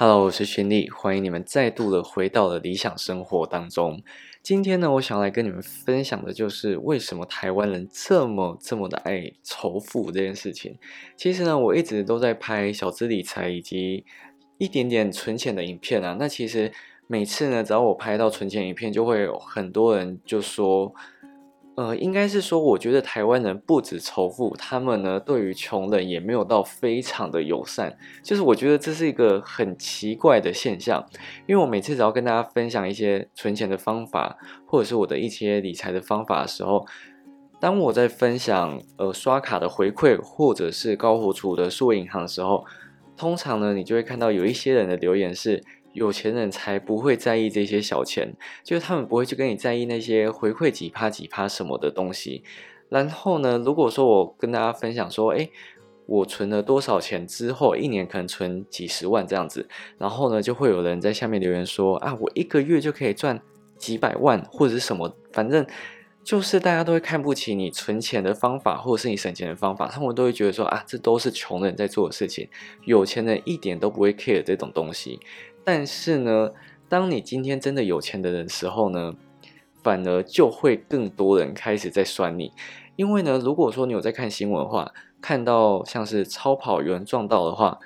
Hello，我是群力，欢迎你们再度的回到了理想生活当中。今天呢，我想来跟你们分享的就是为什么台湾人这么这么的爱仇富这件事情。其实呢，我一直都在拍小资理财以及一点点存钱的影片啊。那其实每次呢，只要我拍到存钱影片，就会有很多人就说。呃，应该是说，我觉得台湾人不止仇富，他们呢对于穷人也没有到非常的友善。就是我觉得这是一个很奇怪的现象，因为我每次只要跟大家分享一些存钱的方法，或者是我的一些理财的方法的时候，当我在分享呃刷卡的回馈，或者是高活储的数位银行的时候，通常呢，你就会看到有一些人的留言是。有钱人才不会在意这些小钱，就是他们不会去跟你在意那些回馈几趴几趴什么的东西。然后呢，如果说我跟大家分享说，哎，我存了多少钱之后，一年可能存几十万这样子，然后呢，就会有人在下面留言说，啊，我一个月就可以赚几百万或者是什么，反正就是大家都会看不起你存钱的方法，或者是你省钱的方法，他们都会觉得说，啊，这都是穷人在做的事情，有钱人一点都不会 care 这种东西。但是呢，当你今天真的有钱的人时候呢，反而就会更多人开始在酸你，因为呢，如果说你有在看新闻的话，看到像是超跑有人撞到的话，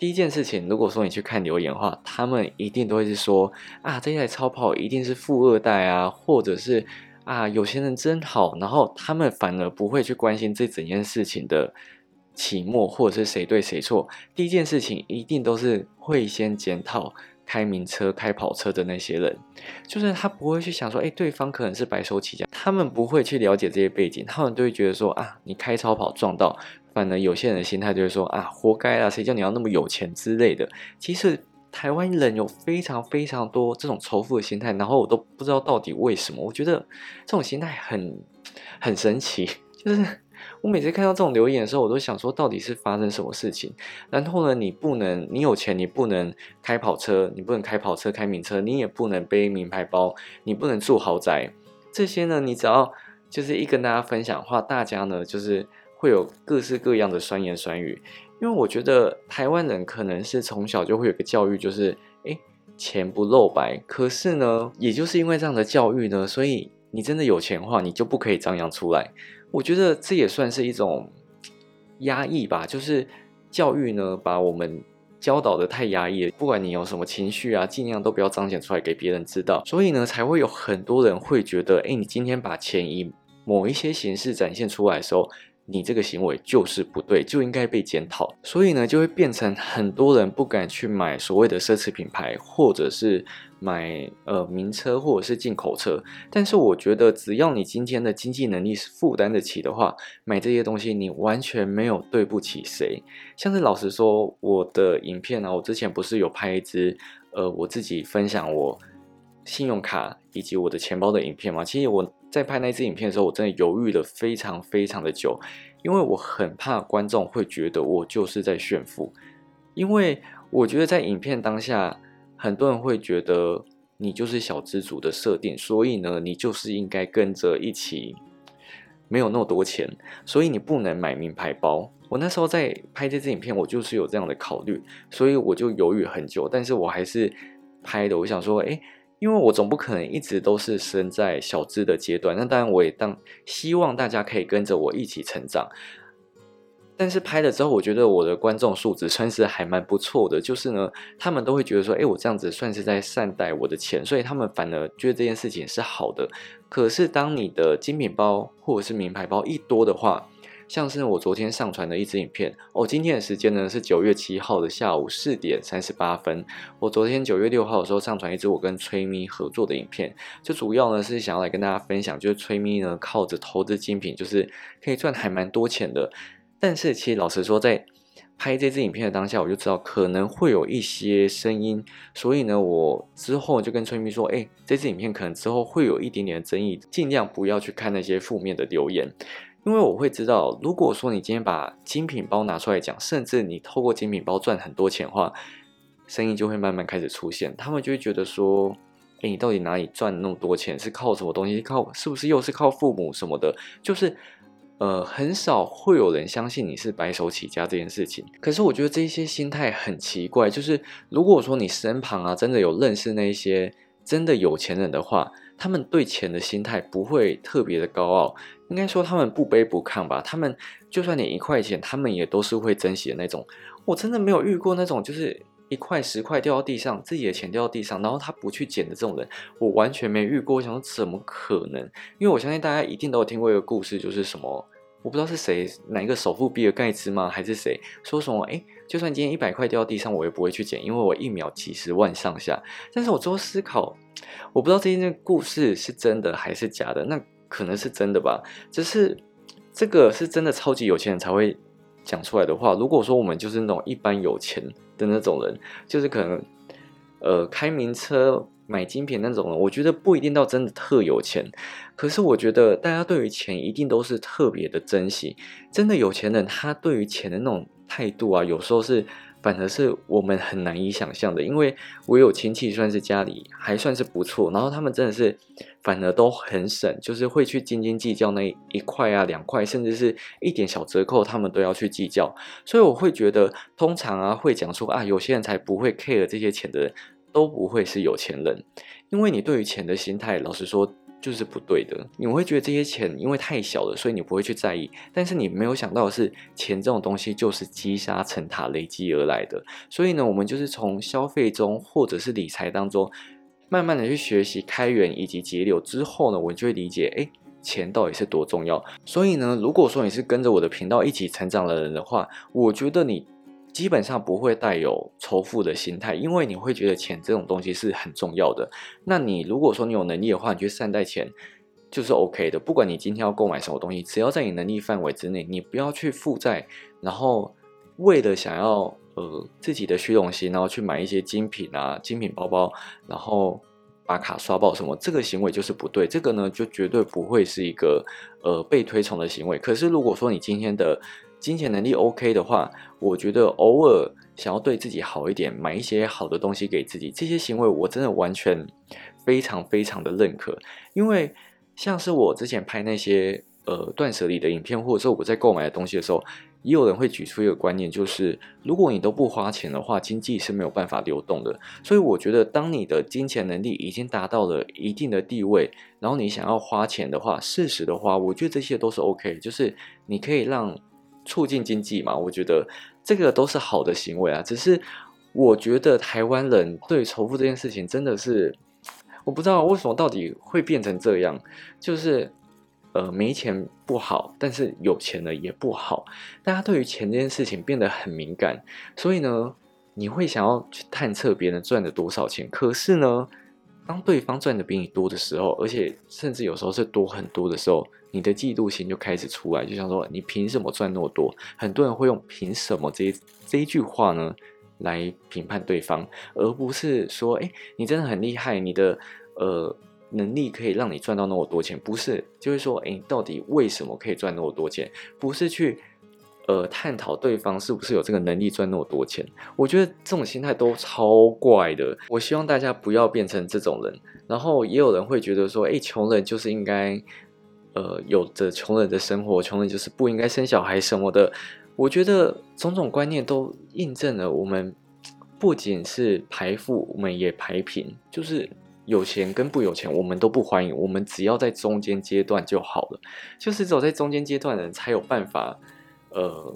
第一件事情，如果说你去看留言的话，他们一定都会是说啊，这台超跑一定是富二代啊，或者是啊有钱人真好，然后他们反而不会去关心这整件事情的。起末或者是谁对谁错，第一件事情一定都是会先检讨开名车、开跑车的那些人，就是他不会去想说，哎，对方可能是白手起家，他们不会去了解这些背景，他们都会觉得说，啊，你开超跑撞到，反而有些人的心态就会说，啊，活该啊，谁叫你要那么有钱之类的。其实台湾人有非常非常多这种仇富的心态，然后我都不知道到底为什么，我觉得这种心态很很神奇，就是。我每次看到这种留言的时候，我都想说，到底是发生什么事情？然后呢，你不能，你有钱，你不能开跑车，你不能开跑车、开名车，你也不能背名牌包，你不能住豪宅。这些呢，你只要就是一跟大家分享的话，大家呢就是会有各式各样的酸言酸语。因为我觉得台湾人可能是从小就会有个教育，就是哎，钱不露白。可是呢，也就是因为这样的教育呢，所以你真的有钱的话，你就不可以张扬出来。我觉得这也算是一种压抑吧，就是教育呢把我们教导的太压抑了。不管你有什么情绪啊，尽量都不要彰显出来给别人知道。所以呢，才会有很多人会觉得，哎，你今天把钱以某一些形式展现出来的时候。你这个行为就是不对，就应该被检讨。所以呢，就会变成很多人不敢去买所谓的奢侈品牌，或者是买呃名车，或者是进口车。但是我觉得，只要你今天的经济能力是负担得起的话，买这些东西你完全没有对不起谁。像是老实说，我的影片呢，我之前不是有拍一支呃我自己分享我信用卡以及我的钱包的影片吗？其实我。在拍那支影片的时候，我真的犹豫了非常非常的久，因为我很怕观众会觉得我就是在炫富，因为我觉得在影片当下，很多人会觉得你就是小资主的设定，所以呢，你就是应该跟着一起没有那么多钱，所以你不能买名牌包。我那时候在拍这支影片，我就是有这样的考虑，所以我就犹豫很久，但是我还是拍的。我想说，哎。因为我总不可能一直都是身在小资的阶段，那当然我也当希望大家可以跟着我一起成长。但是拍了之后，我觉得我的观众素质算是还蛮不错的，就是呢，他们都会觉得说，哎，我这样子算是在善待我的钱，所以他们反而觉得这件事情是好的。可是当你的精品包或者是名牌包一多的话，像是我昨天上传的一支影片哦，今天的时间呢是九月七号的下午四点三十八分。我昨天九月六号的时候上传一支我跟崔咪合作的影片，就主要呢是想要来跟大家分享，就是崔咪呢靠着投资精品，就是可以赚还蛮多钱的。但是其实老实说，在拍这支影片的当下，我就知道可能会有一些声音，所以呢，我之后就跟崔咪说，哎，这支影片可能之后会有一点点的争议，尽量不要去看那些负面的留言。因为我会知道，如果说你今天把精品包拿出来讲，甚至你透过精品包赚很多钱的话，生意就会慢慢开始出现。他们就会觉得说：“哎，你到底哪里赚那么多钱？是靠什么东西？靠是不是又是靠父母什么的？”就是呃，很少会有人相信你是白手起家这件事情。可是我觉得这些心态很奇怪，就是如果说你身旁啊真的有认识那些真的有钱人的话，他们对钱的心态不会特别的高傲，应该说他们不卑不亢吧。他们就算你一块钱，他们也都是会珍惜的那种。我真的没有遇过那种就是一块十块掉到地上，自己的钱掉到地上，然后他不去捡的这种人，我完全没遇过。我想说怎么可能？因为我相信大家一定都有听过一个故事，就是什么。我不知道是谁，哪一个首富比尔盖茨吗？还是谁说什么？哎，就算今天一百块掉到地上，我也不会去捡，因为我一秒几十万上下。但是我之后思考，我不知道这件故事是真的还是假的，那可能是真的吧。只是这个是真的超级有钱人才会讲出来的话。如果说我们就是那种一般有钱的那种人，就是可能呃开名车。买精品那种，我觉得不一定到真的特有钱，可是我觉得大家对于钱一定都是特别的珍惜。真的有钱人，他对于钱的那种态度啊，有时候是反而是我们很难以想象的。因为我有亲戚算是家里还算是不错，然后他们真的是反而都很省，就是会去斤斤计较那一块啊、两块，甚至是一点小折扣，他们都要去计较。所以我会觉得，通常啊会讲说啊，有些人才不会 care 这些钱的人。都不会是有钱人，因为你对于钱的心态，老实说就是不对的。你会觉得这些钱因为太小了，所以你不会去在意。但是你没有想到的是，钱这种东西就是积沙成塔累积而来的。所以呢，我们就是从消费中或者是理财当中，慢慢的去学习开源以及节流之后呢，我就会理解，哎，钱到底是多重要。所以呢，如果说你是跟着我的频道一起成长的人的话，我觉得你。基本上不会带有仇富的心态，因为你会觉得钱这种东西是很重要的。那你如果说你有能力的话，你去善待钱就是 OK 的。不管你今天要购买什么东西，只要在你能力范围之内，你不要去负债，然后为了想要呃自己的虚荣心，然后去买一些精品啊、精品包包，然后把卡刷爆什么，这个行为就是不对。这个呢，就绝对不会是一个呃被推崇的行为。可是如果说你今天的金钱能力 OK 的话，我觉得偶尔想要对自己好一点，买一些好的东西给自己，这些行为我真的完全非常非常的认可。因为像是我之前拍那些呃断舍离的影片，或者说我在购买的东西的时候，也有人会举出一个观念，就是如果你都不花钱的话，经济是没有办法流动的。所以我觉得，当你的金钱能力已经达到了一定的地位，然后你想要花钱的话，适时的花，我觉得这些都是 OK，就是你可以让。促进经济嘛，我觉得这个都是好的行为啊。只是我觉得台湾人对仇富这件事情真的是，我不知道为什么到底会变成这样。就是呃，没钱不好，但是有钱了也不好。大家对于钱这件事情变得很敏感，所以呢，你会想要去探测别人赚了多少钱。可是呢，当对方赚的比你多的时候，而且甚至有时候是多很多的时候。你的嫉妒心就开始出来，就像说你凭什么赚那么多？很多人会用“凭什么”这这一句话呢来评判对方，而不是说，哎，你真的很厉害，你的呃能力可以让你赚到那么多钱，不是，就是说，哎，到底为什么可以赚那么多钱？不是去呃探讨对方是不是有这个能力赚那么多钱。我觉得这种心态都超怪的。我希望大家不要变成这种人。然后也有人会觉得说，哎，穷人就是应该。呃，有着穷人的生活，穷人就是不应该生小孩什么的。我觉得种种观念都印证了，我们不仅是排富，我们也排贫，就是有钱跟不有钱，我们都不欢迎。我们只要在中间阶段就好了，就是走在中间阶段的人才有办法，呃，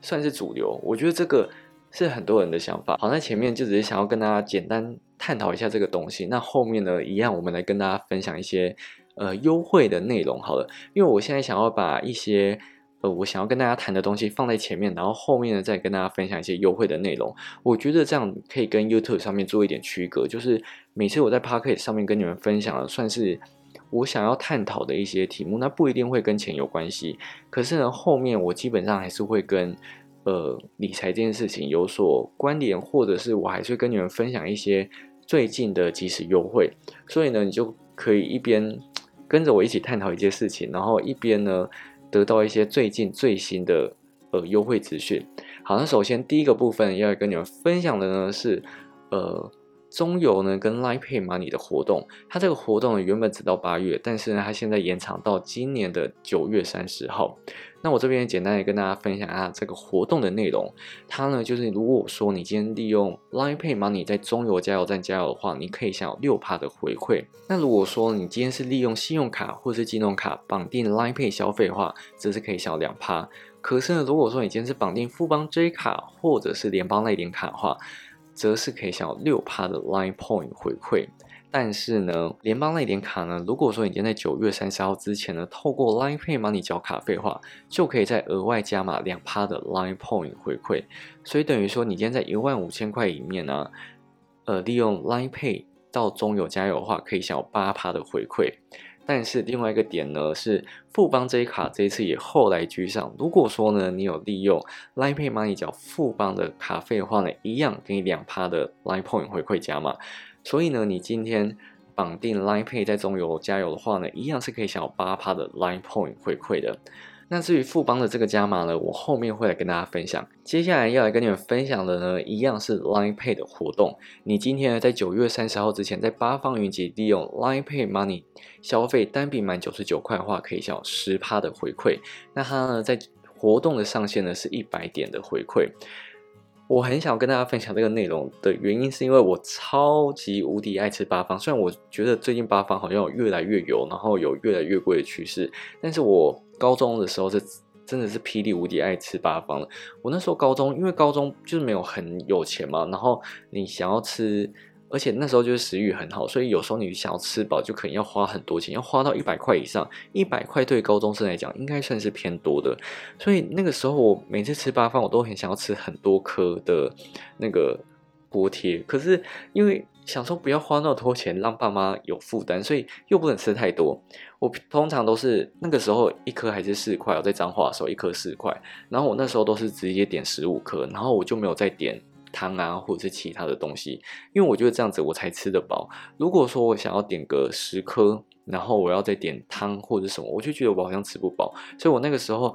算是主流。我觉得这个是很多人的想法。好，那前面就只是想要跟大家简单探讨一下这个东西。那后面呢，一样我们来跟大家分享一些。呃，优惠的内容好了，因为我现在想要把一些呃我想要跟大家谈的东西放在前面，然后后面呢再跟大家分享一些优惠的内容。我觉得这样可以跟 YouTube 上面做一点区隔，就是每次我在 p o c k e t 上面跟你们分享的，算是我想要探讨的一些题目，那不一定会跟钱有关系。可是呢，后面我基本上还是会跟呃理财这件事情有所关联，或者是我还是跟你们分享一些最近的即时优惠。所以呢，你就可以一边。跟着我一起探讨一件事情，然后一边呢得到一些最近最新的呃优惠资讯。好，那首先第一个部分要跟你们分享的呢是，呃，中油呢跟 Line Pay Money 的活动，它这个活动原本只到八月，但是呢它现在延长到今年的九月三十号。那我这边简单的跟大家分享一下这个活动的内容。它呢就是如果说你今天利用 Line Pay Money 在中油加油站加油的话，你可以享有六趴的回馈。那如果说你今天是利用信用卡或是金融卡绑定 Line Pay 消费的话，则是可以享有两趴。可是呢，如果说你今天是绑定富邦 J 卡或者是联邦类点卡的话，则是可以享有六趴的 Line Point 回馈，但是呢，联邦那点卡呢，如果说你今天在九月三十号之前呢，透过 Line Pay Money 缴卡费的话，就可以再额外加码两趴的 Line Point 回馈，所以等于说你今天在一万五千块里面呢，呃，利用 Line Pay 到中油加油的话，可以享有八趴的回馈。但是另外一个点呢，是富邦这一卡这一次也后来居上。如果说呢，你有利用 Line Pay Money 缴富邦的卡费的话呢，一样给你两趴的 Line Point 回馈加码。所以呢，你今天绑定 Line Pay 在中油加油的话呢，一样是可以享有八趴的 Line Point 回馈的。那至于富邦的这个加码呢，我后面会来跟大家分享。接下来要来跟你们分享的呢，一样是 Line Pay 的活动。你今天呢，在九月三十号之前，在八方云集利用 Line Pay Money 消费单笔满九十九块的话，可以享十趴的回馈。那它呢，在活动的上限呢，是一百点的回馈。我很想跟大家分享这个内容的原因，是因为我超级无敌爱吃八方。虽然我觉得最近八方好像有越来越油，然后有越来越贵的趋势，但是我高中的时候是真的是霹雳无敌爱吃八方的。我那时候高中，因为高中就是没有很有钱嘛，然后你想要吃。而且那时候就是食欲很好，所以有时候你想要吃饱，就可能要花很多钱，要花到一百块以上。一百块对高中生来讲，应该算是偏多的。所以那个时候，我每次吃八方，我都很想要吃很多颗的那个锅贴。可是因为想说不要花那么多钱，让爸妈有负担，所以又不能吃太多。我通常都是那个时候一颗还是四块，我在彰化的时候一颗四块，然后我那时候都是直接点十五颗，然后我就没有再点。汤啊，或者是其他的东西，因为我觉得这样子我才吃得饱。如果说我想要点个十颗，然后我要再点汤或者什么，我就觉得我好像吃不饱。所以我那个时候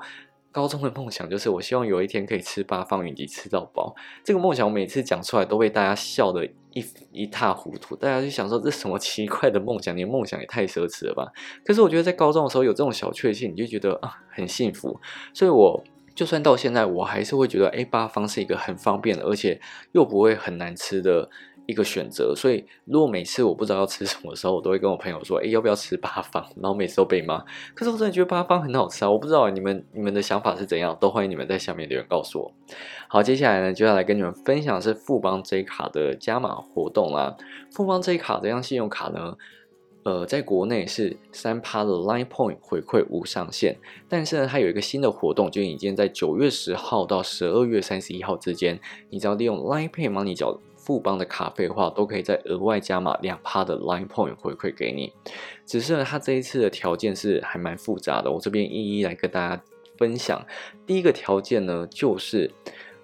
高中的梦想就是，我希望有一天可以吃八方云集吃到饱。这个梦想我每次讲出来都被大家笑得一一塌糊涂，大家就想说这什么奇怪的梦想，你的梦想也太奢侈了吧？可是我觉得在高中的时候有这种小确幸，你就觉得啊很幸福。所以我。就算到现在，我还是会觉得 A 八方是一个很方便的，而且又不会很难吃的一个选择。所以，如果每次我不知道要吃什么的时候，我都会跟我朋友说：“哎，要不要吃八方？”然后每次都被骂。可是我真的觉得八方很好吃啊！我不知道你们你们的想法是怎样，都欢迎你们在下面留言告诉我。好，接下来呢，就要来跟你们分享是富邦 J 卡的加码活动啦。富邦 J 卡这张信用卡呢？呃，在国内是三趴的 Line Point 回馈无上限，但是呢，它有一个新的活动，就已经在九月十号到十二月三十一号之间，你只要利用 Line Pay Money 缴富邦的卡费的话，都可以再额外加码两趴的 Line Point 回馈给你。只是呢，它这一次的条件是还蛮复杂的，我这边一一来跟大家分享。第一个条件呢，就是。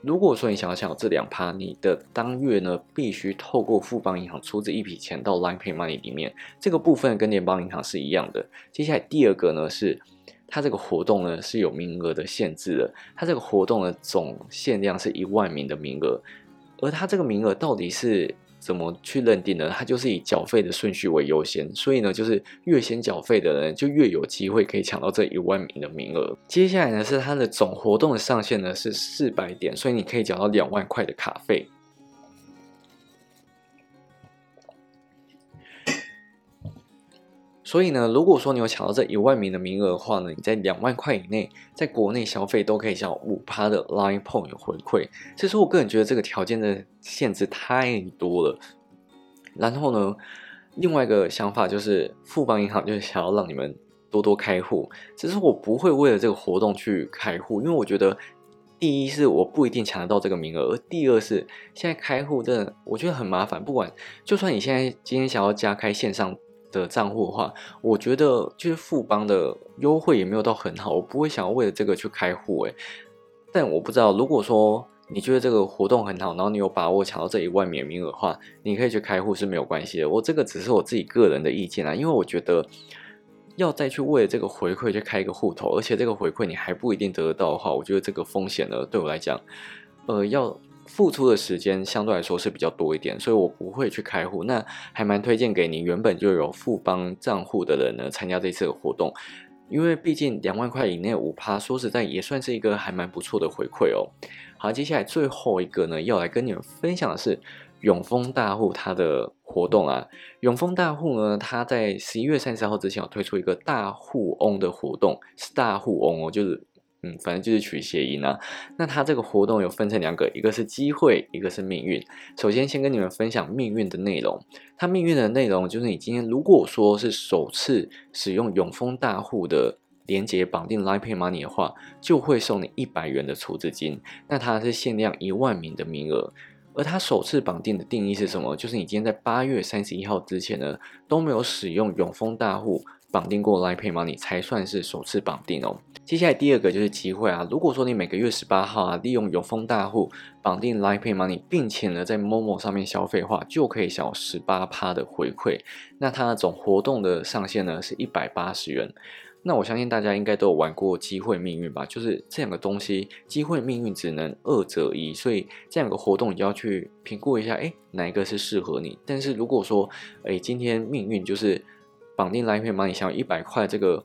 如果说你想要享有这两趴，你的当月呢必须透过富邦银行出资一笔钱到 Line Pay Money 里面，这个部分跟联邦银行是一样的。接下来第二个呢是，它这个活动呢是有名额的限制的，它这个活动的总限量是一万名的名额，而它这个名额到底是？怎么去认定呢？它就是以缴费的顺序为优先，所以呢，就是越先缴费的人就越有机会可以抢到这一万名的名额。接下来呢，是它的总活动的上限呢是四百点，所以你可以缴到两万块的卡费。所以呢，如果说你有抢到这一万名的名额的话呢，你在两万块以内，在国内消费都可以享五趴的 Line Point 回馈。其实我个人觉得这个条件的限制太多了。然后呢，另外一个想法就是富邦银行就是想要让你们多多开户。只是我不会为了这个活动去开户，因为我觉得第一是我不一定抢得到这个名额，而第二是现在开户真的我觉得很麻烦。不管就算你现在今天想要加开线上。的账户的话，我觉得就是富邦的优惠也没有到很好，我不会想要为了这个去开户诶。但我不知道，如果说你觉得这个活动很好，然后你有把握抢到这一万免名额的话，你可以去开户是没有关系的。我这个只是我自己个人的意见啊，因为我觉得要再去为了这个回馈去开一个户头，而且这个回馈你还不一定得得到的话，我觉得这个风险呢，对我来讲，呃，要。付出的时间相对来说是比较多一点，所以我不会去开户。那还蛮推荐给你原本就有富邦账户的人呢参加这次的活动，因为毕竟两万块以内五趴，说实在也算是一个还蛮不错的回馈哦。好，接下来最后一个呢，要来跟你们分享的是永丰大户它的活动啊。永丰大户呢，它在十一月三十号之前有推出一个大户翁的活动，是大户翁哦，就是。嗯，反正就是取谐音啊。那它这个活动有分成两个，一个是机会，一个是命运。首先，先跟你们分享命运的内容。它命运的内容就是，你今天如果说是首次使用永丰大户的连接绑定 Line Pay Money 的话，就会送你一百元的储值金。那它是限量一万名的名额。而它首次绑定的定义是什么？就是你今天在八月三十一号之前呢，都没有使用永丰大户。绑定过 Line Pay Money 才算是首次绑定哦。接下来第二个就是机会啊，如果说你每个月十八号啊，利用永丰大户绑定 Line Pay Money，并且呢在 Momo 上面消费的话，就可以享有十八趴的回馈。那它总活动的上限呢是一百八十元。那我相信大家应该都有玩过机会命运吧？就是这两个东西，机会命运只能二择一，所以这两个活动你要去评估一下，哎，哪一个是适合你？但是如果说，哎，今天命运就是绑定 Line Pay Money 想要一百块这个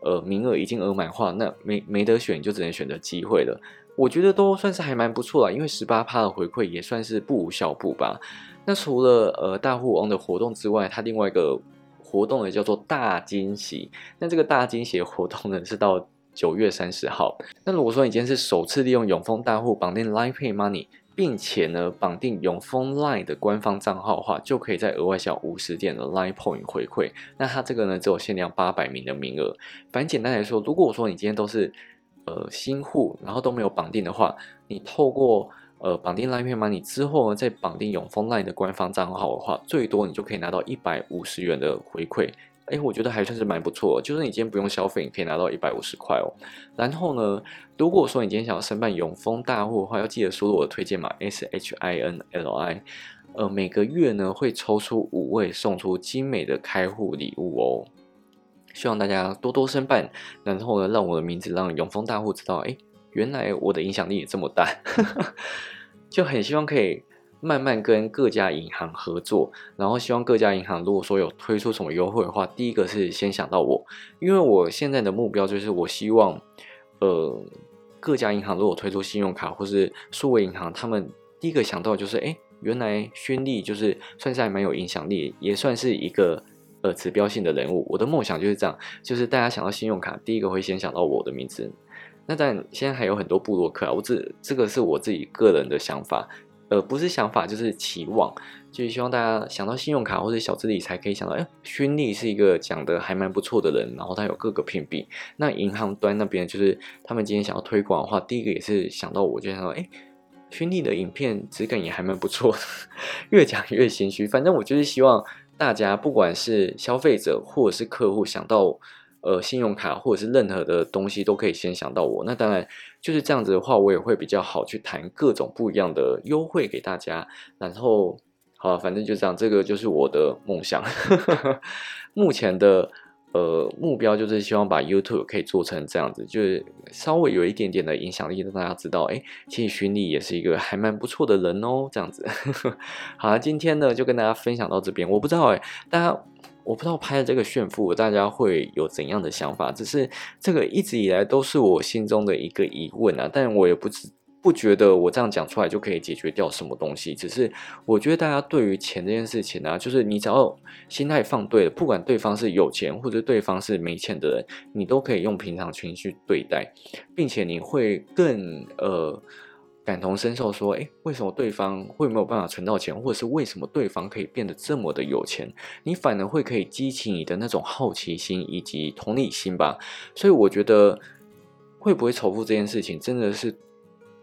呃名额已经额满化，那没没得选，就只能选择机会了。我觉得都算是还蛮不错啦，因为十八趴的回馈也算是不无小补吧。那除了呃大富翁的活动之外，它另外一个活动呢叫做大惊喜。那这个大惊喜的活动呢是到九月三十号。那如果说你今天是首次利用永丰大户绑定 Line Pay Money。并且呢，绑定永丰 Line 的官方账号的话，就可以再额外享五十点的 Line Point 回馈。那它这个呢，只有限量八百名的名额。反正简单来说，如果我说你今天都是呃新户，然后都没有绑定的话，你透过呃绑定 Line Pay Money 之后呢，再绑定永丰 Line 的官方账号的话，最多你就可以拿到一百五十元的回馈。哎，我觉得还算是蛮不错，就是你今天不用消费，你可以拿到一百五十块哦。然后呢，如果说你今天想要申办永丰大户的话，要记得输入我的推荐码 S H I N L I，呃，每个月呢会抽出五位送出精美的开户礼物哦。希望大家多多申办，然后呢，让我的名字让永丰大户知道，哎，原来我的影响力也这么大，就很希望可以。慢慢跟各家银行合作，然后希望各家银行如果说有推出什么优惠的话，第一个是先想到我，因为我现在的目标就是我希望，呃，各家银行如果推出信用卡或是数位银行，他们第一个想到就是，哎，原来轩利就是算是还蛮有影响力，也算是一个呃指标性的人物。我的梦想就是这样，就是大家想到信用卡，第一个会先想到我的名字。那但现在还有很多布洛克啊，我这这个是我自己个人的想法。呃，不是想法，就是期望，就是希望大家想到信用卡或者小资理财，可以想到，哎，勋利是一个讲的还蛮不错的人，然后他有各个评比。那银行端那边，就是他们今天想要推广的话，第一个也是想到我，就想到，哎，勋利的影片质感也还蛮不错的，越讲越心虚。反正我就是希望大家，不管是消费者或者是客户，想到。呃，信用卡或者是任何的东西都可以先想到我。那当然就是这样子的话，我也会比较好去谈各种不一样的优惠给大家。然后，好，反正就这样，这个就是我的梦想。目前的呃目标就是希望把 YouTube 可以做成这样子，就是稍微有一点点的影响力，让大家知道，哎，其实徐丽也是一个还蛮不错的人哦。这样子，好了，今天呢就跟大家分享到这边。我不知道哎，大家。我不知道拍的这个炫富，大家会有怎样的想法？只是这个一直以来都是我心中的一个疑问啊。但我也不知不觉得我这样讲出来就可以解决掉什么东西。只是我觉得大家对于钱这件事情呢，就是你只要心态放对了，不管对方是有钱或者对方是没钱的人，你都可以用平常心去对待，并且你会更呃。感同身受，说：“哎，为什么对方会没有办法存到钱，或者是为什么对方可以变得这么的有钱？你反而会可以激起你的那种好奇心以及同理心吧。所以我觉得，会不会仇富这件事情，真的是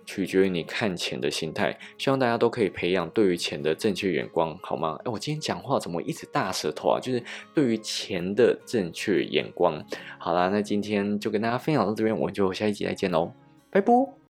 取决于你看钱的心态。希望大家都可以培养对于钱的正确眼光，好吗？哎，我今天讲话怎么一直大舌头啊？就是对于钱的正确眼光。好啦，那今天就跟大家分享到这边，我们就下一集再见喽，拜拜。”